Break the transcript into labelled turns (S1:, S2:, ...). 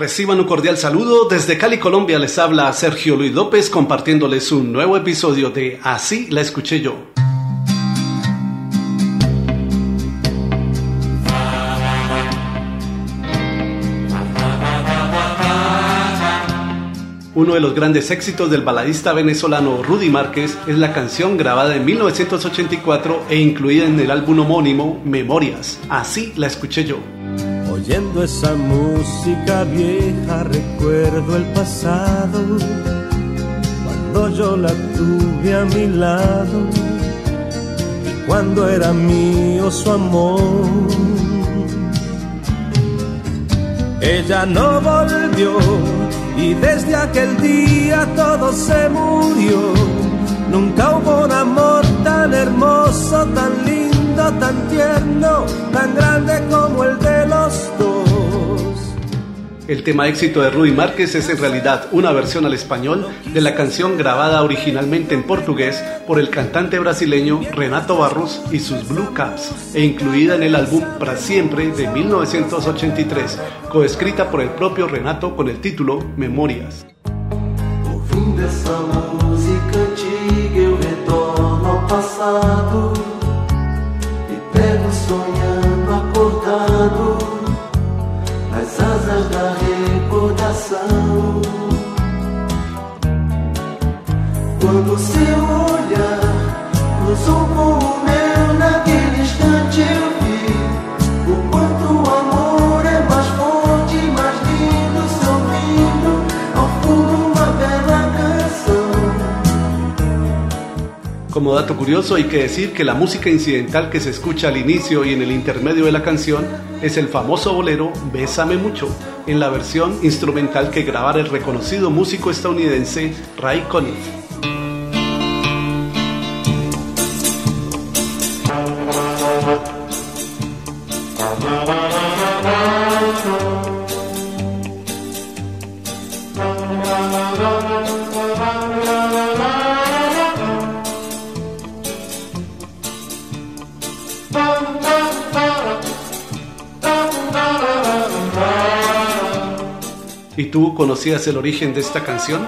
S1: Reciban un cordial saludo. Desde Cali, Colombia, les habla Sergio Luis López compartiéndoles un nuevo episodio de Así la escuché yo. Uno de los grandes éxitos del baladista venezolano Rudy Márquez es la canción grabada en 1984 e incluida en el álbum homónimo Memorias. Así la escuché yo.
S2: Oyendo esa música vieja recuerdo el pasado, cuando yo la tuve a mi lado y cuando era mío su amor. Ella no volvió y desde aquel día todo se murió. Nunca hubo un amor tan hermoso, tan lindo, tan tierno, tan grande como el de.
S1: El tema éxito de Rudy Márquez es en realidad una versión al español de la canción grabada originalmente en portugués por el cantante brasileño Renato Barros y sus Blue Caps e incluida en el álbum Para Siempre de 1983, coescrita por el propio Renato con el título Memorias. Como dato curioso hay que decir que la música incidental que se escucha al inicio y en el intermedio de la canción es el famoso bolero Bésame mucho, en la versión instrumental que grabara el reconocido músico estadounidense Ray Conniff. ¿Y tú conocías el origen de esta canción?